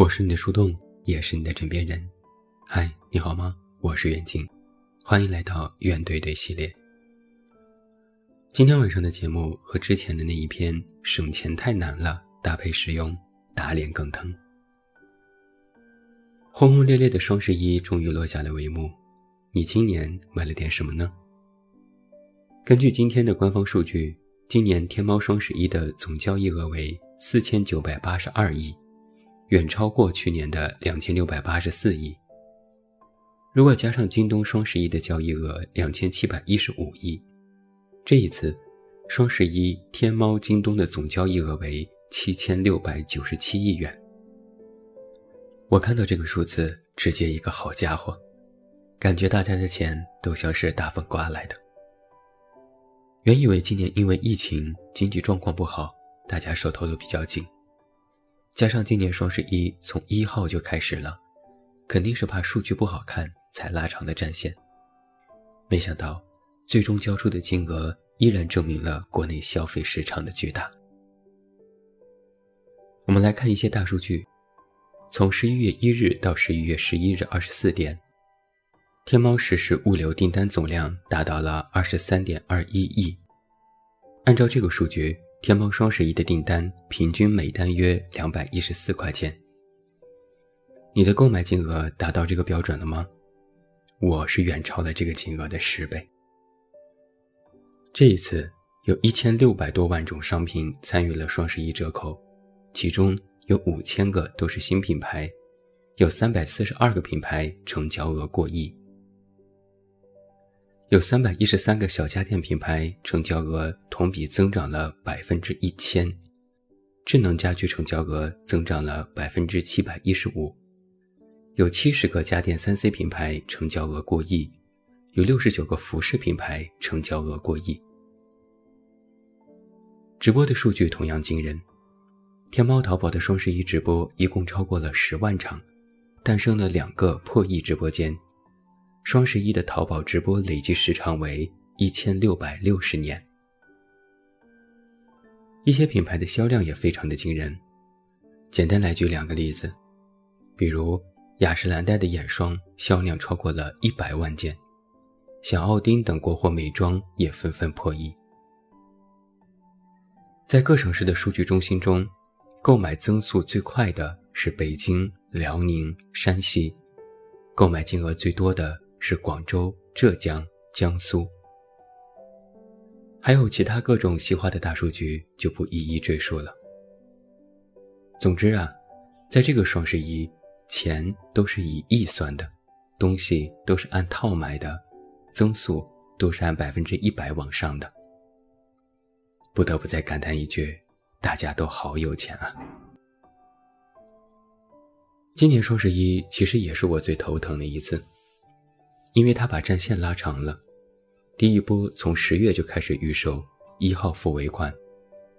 我是你的树洞，也是你的枕边人。嗨，你好吗？我是远近，欢迎来到远对对系列。今天晚上的节目和之前的那一篇“省钱太难了，搭配使用，打脸更疼”。轰轰烈烈的双十一终于落下了帷幕，你今年买了点什么呢？根据今天的官方数据，今年天猫双十一的总交易额为四千九百八十二亿，远超过去年的两千六百八十四亿。如果加上京东双十一的交易额两千七百一十五亿，这一次双十一天猫、京东的总交易额为七千六百九十七亿元。我看到这个数字，直接一个好家伙，感觉大家的钱都像是大风刮来的。原以为今年因为疫情经济状况不好，大家手头都比较紧，加上今年双十一从一号就开始了，肯定是怕数据不好看才拉长的战线。没想到，最终交出的金额依然证明了国内消费市场的巨大。我们来看一些大数据，从十一月一日到十一月十一日二十四点。天猫实时物流订单总量达到了二十三点二一亿。按照这个数据，天猫双十一的订单平均每单约两百一十四块钱。你的购买金额达到这个标准了吗？我是远超了这个金额的十倍。这一次有一千六百多万种商品参与了双十一折扣，其中有五千个都是新品牌，有三百四十二个品牌成交额过亿。有三百一十三个小家电品牌成交额同比增长了百分之一千，智能家居成交额增长了百分之七百一十五，有七十个家电三 C 品牌成交额过亿，有六十九个服饰品牌成交额过亿。直播的数据同样惊人，天猫淘宝的双十一直播一共超过了十万场，诞生了两个破亿直播间。双十一的淘宝直播累计时长为一千六百六十年，一些品牌的销量也非常的惊人。简单来举两个例子，比如雅诗兰黛的眼霜销量超过了一百万件，小奥丁等国货美妆也纷纷破亿。在各省市的数据中心中，购买增速最快的是北京、辽宁、山西，购买金额最多的。是广州、浙江、江苏，还有其他各种细化的大数据，就不一一赘述了。总之啊，在这个双十一，钱都是以亿算的，东西都是按套买的，增速都是按百分之一百往上的。不得不再感叹一句：大家都好有钱啊！今年双十一其实也是我最头疼的一次。因为他把战线拉长了，第一波从十月就开始预售，一号付尾款，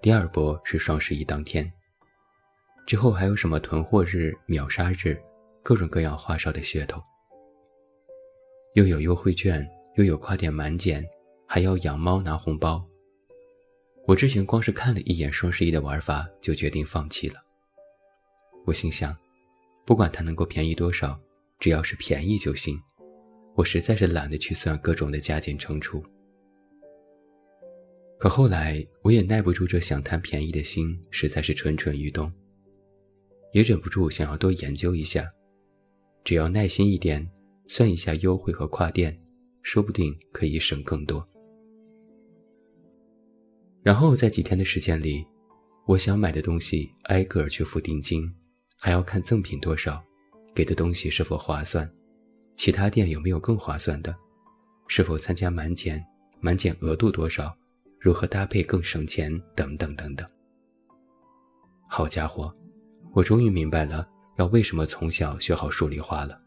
第二波是双十一当天，之后还有什么囤货日、秒杀日，各种各样花哨的噱头，又有优惠券，又有跨店满减，还要养猫拿红包。我之前光是看了一眼双十一的玩法，就决定放弃了。我心想，不管它能够便宜多少，只要是便宜就行。我实在是懒得去算各种的加减乘除，可后来我也耐不住这想贪便宜的心，实在是蠢蠢欲动，也忍不住想要多研究一下。只要耐心一点，算一下优惠和跨店，说不定可以省更多。然后在几天的时间里，我想买的东西挨个儿去付定金，还要看赠品多少，给的东西是否划算。其他店有没有更划算的？是否参加满减？满减额度多少？如何搭配更省钱？等等等等。好家伙，我终于明白了要为什么从小学好数理化了。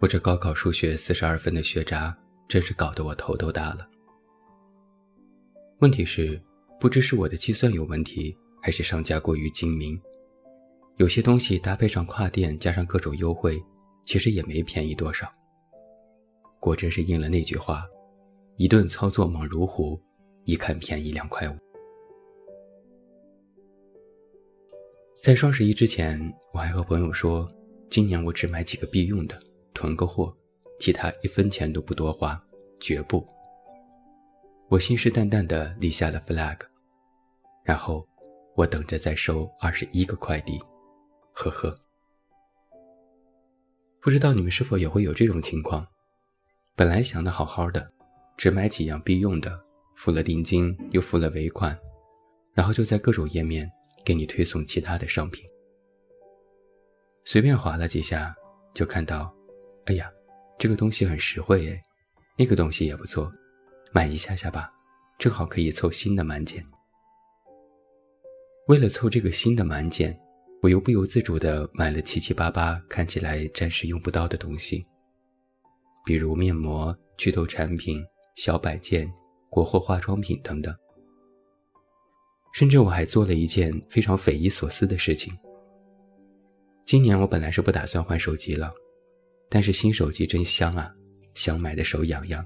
我这高考数学四十二分的学渣，真是搞得我头都大了。问题是，不知是我的计算有问题，还是商家过于精明？有些东西搭配上跨店，加上各种优惠。其实也没便宜多少，果真是应了那句话：“一顿操作猛如虎，一看便宜两块五。”在双十一之前，我还和朋友说，今年我只买几个必用的，囤个货，其他一分钱都不多花，绝不。我信誓旦旦地立下了 flag，然后我等着再收二十一个快递，呵呵。不知道你们是否也会有这种情况？本来想的好好的，只买几样必用的，付了定金又付了尾款，然后就在各种页面。给你推送其他的商品，随便划了几下，就看到，哎呀，这个东西很实惠哎，那个东西也不错，买一下下吧，正好可以凑新的满减。为了凑这个新的满减，我又不由自主地买了七七八八看起来暂时用不到的东西，比如面膜、祛痘产品、小摆件、国货化妆品等等。甚至我还做了一件非常匪夷所思的事情。今年我本来是不打算换手机了，但是新手机真香啊，想买的手痒痒。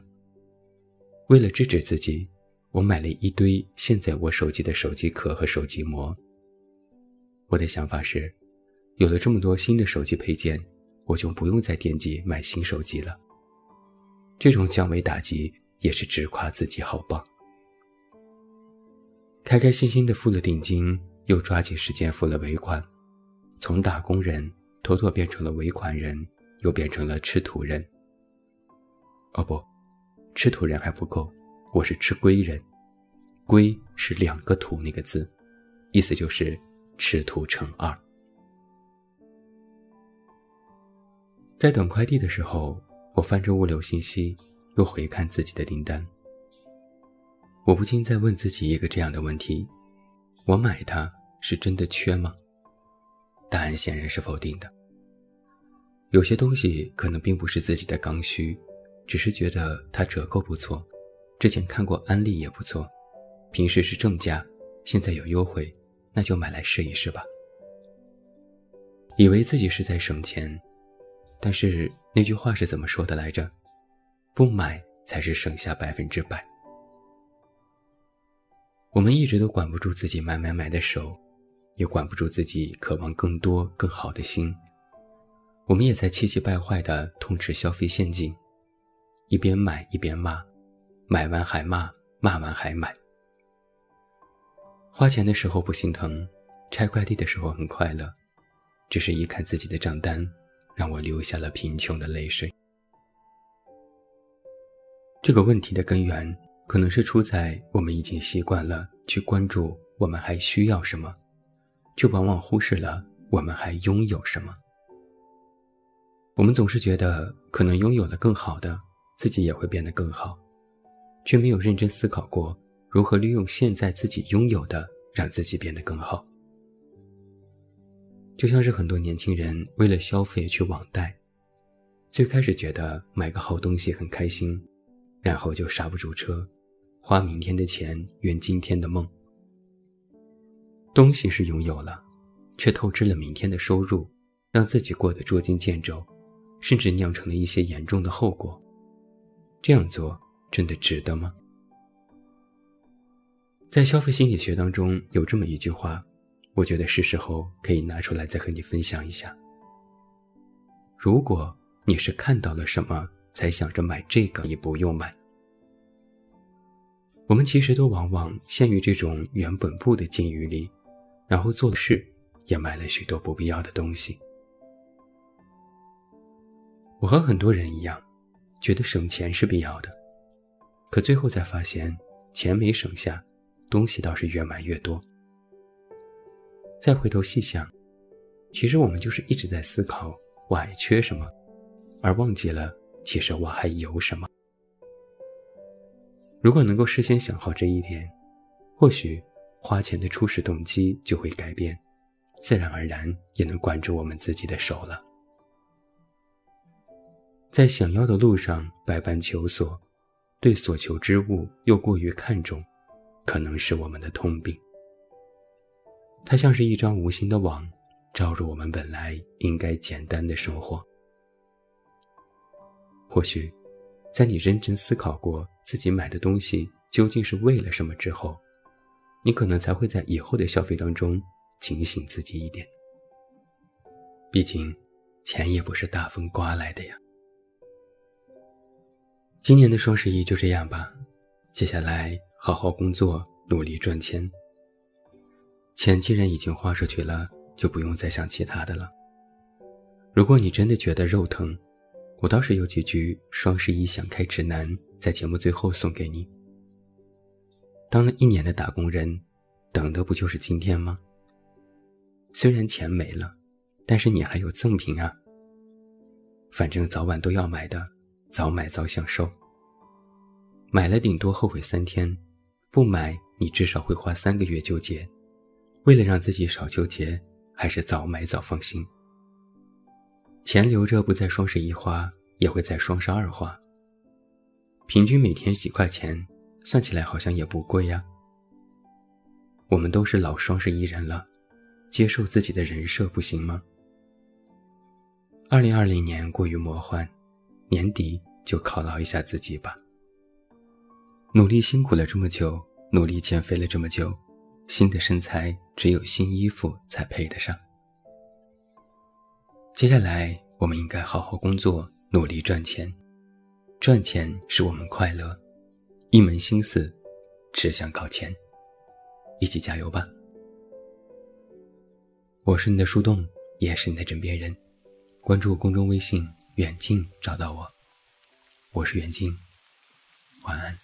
为了制止自己，我买了一堆现在我手机的手机壳和手机膜。我的想法是，有了这么多新的手机配件，我就不用再惦记买新手机了。这种降维打击也是直夸自己好棒。开开心心的付了定金，又抓紧时间付了尾款，从打工人妥妥变成了尾款人，又变成了吃土人。哦不，吃土人还不够，我是吃龟人，龟是两个土那个字，意思就是赤兔乘二。在等快递的时候，我翻着物流信息，又回看自己的订单。我不禁在问自己一个这样的问题：我买它是真的缺吗？答案显然是否定的。有些东西可能并不是自己的刚需，只是觉得它折扣不错，之前看过安利也不错，平时是正价，现在有优惠，那就买来试一试吧。以为自己是在省钱，但是那句话是怎么说的来着？不买才是省下百分之百。我们一直都管不住自己买买买的手，也管不住自己渴望更多更好的心。我们也在气急败坏地痛斥消费陷阱，一边买一边骂，买完还骂，骂完还买。花钱的时候不心疼，拆快递的时候很快乐，只是一看自己的账单，让我流下了贫穷的泪水。这个问题的根源。可能是出在我们已经习惯了去关注我们还需要什么，却往往忽视了我们还拥有什么。我们总是觉得可能拥有了更好的，自己也会变得更好，却没有认真思考过如何利用现在自己拥有的让自己变得更好。就像是很多年轻人为了消费去网贷，最开始觉得买个好东西很开心，然后就刹不住车。花明天的钱圆今天的梦。东西是拥有了，却透支了明天的收入，让自己过得捉襟见肘，甚至酿成了一些严重的后果。这样做真的值得吗？在消费心理学当中有这么一句话，我觉得是时候可以拿出来再和你分享一下。如果你是看到了什么才想着买这个，你不用买。我们其实都往往陷于这种原本不的境遇里，然后做事也买了许多不必要的东西。我和很多人一样，觉得省钱是必要的，可最后才发现，钱没省下，东西倒是越买越多。再回头细想，其实我们就是一直在思考我还缺什么，而忘记了其实我还有什么。如果能够事先想好这一点，或许花钱的初始动机就会改变，自然而然也能管住我们自己的手了。在想要的路上百般求索，对所求之物又过于看重，可能是我们的通病。它像是一张无形的网，罩入我们本来应该简单的生活。或许。在你认真思考过自己买的东西究竟是为了什么之后，你可能才会在以后的消费当中警醒自己一点。毕竟，钱也不是大风刮来的呀。今年的双十一就这样吧，接下来好好工作，努力赚钱。钱既然已经花出去了，就不用再想其他的了。如果你真的觉得肉疼，我倒是有几句双十一想开指南，在节目最后送给你。当了一年的打工人，等的不就是今天吗？虽然钱没了。但是你还有赠品啊，反正早晚都要买的，早买早享受。买了顶多后悔三天，不买你至少会花三个月纠结。为了让自己少纠结，还是早买早放心。钱留着不在双十一花，也会在双十二花。平均每天几块钱，算起来好像也不贵呀。我们都是老双十一人了，接受自己的人设不行吗？二零二零年过于魔幻，年底就犒劳一下自己吧。努力辛苦了这么久，努力减肥了这么久，新的身材只有新衣服才配得上。接下来我们应该好好工作，努力赚钱，赚钱使我们快乐，一门心思只想搞钱，一起加油吧！我是你的树洞，也是你的枕边人。关注公众微信“远近”，找到我。我是远近，晚安。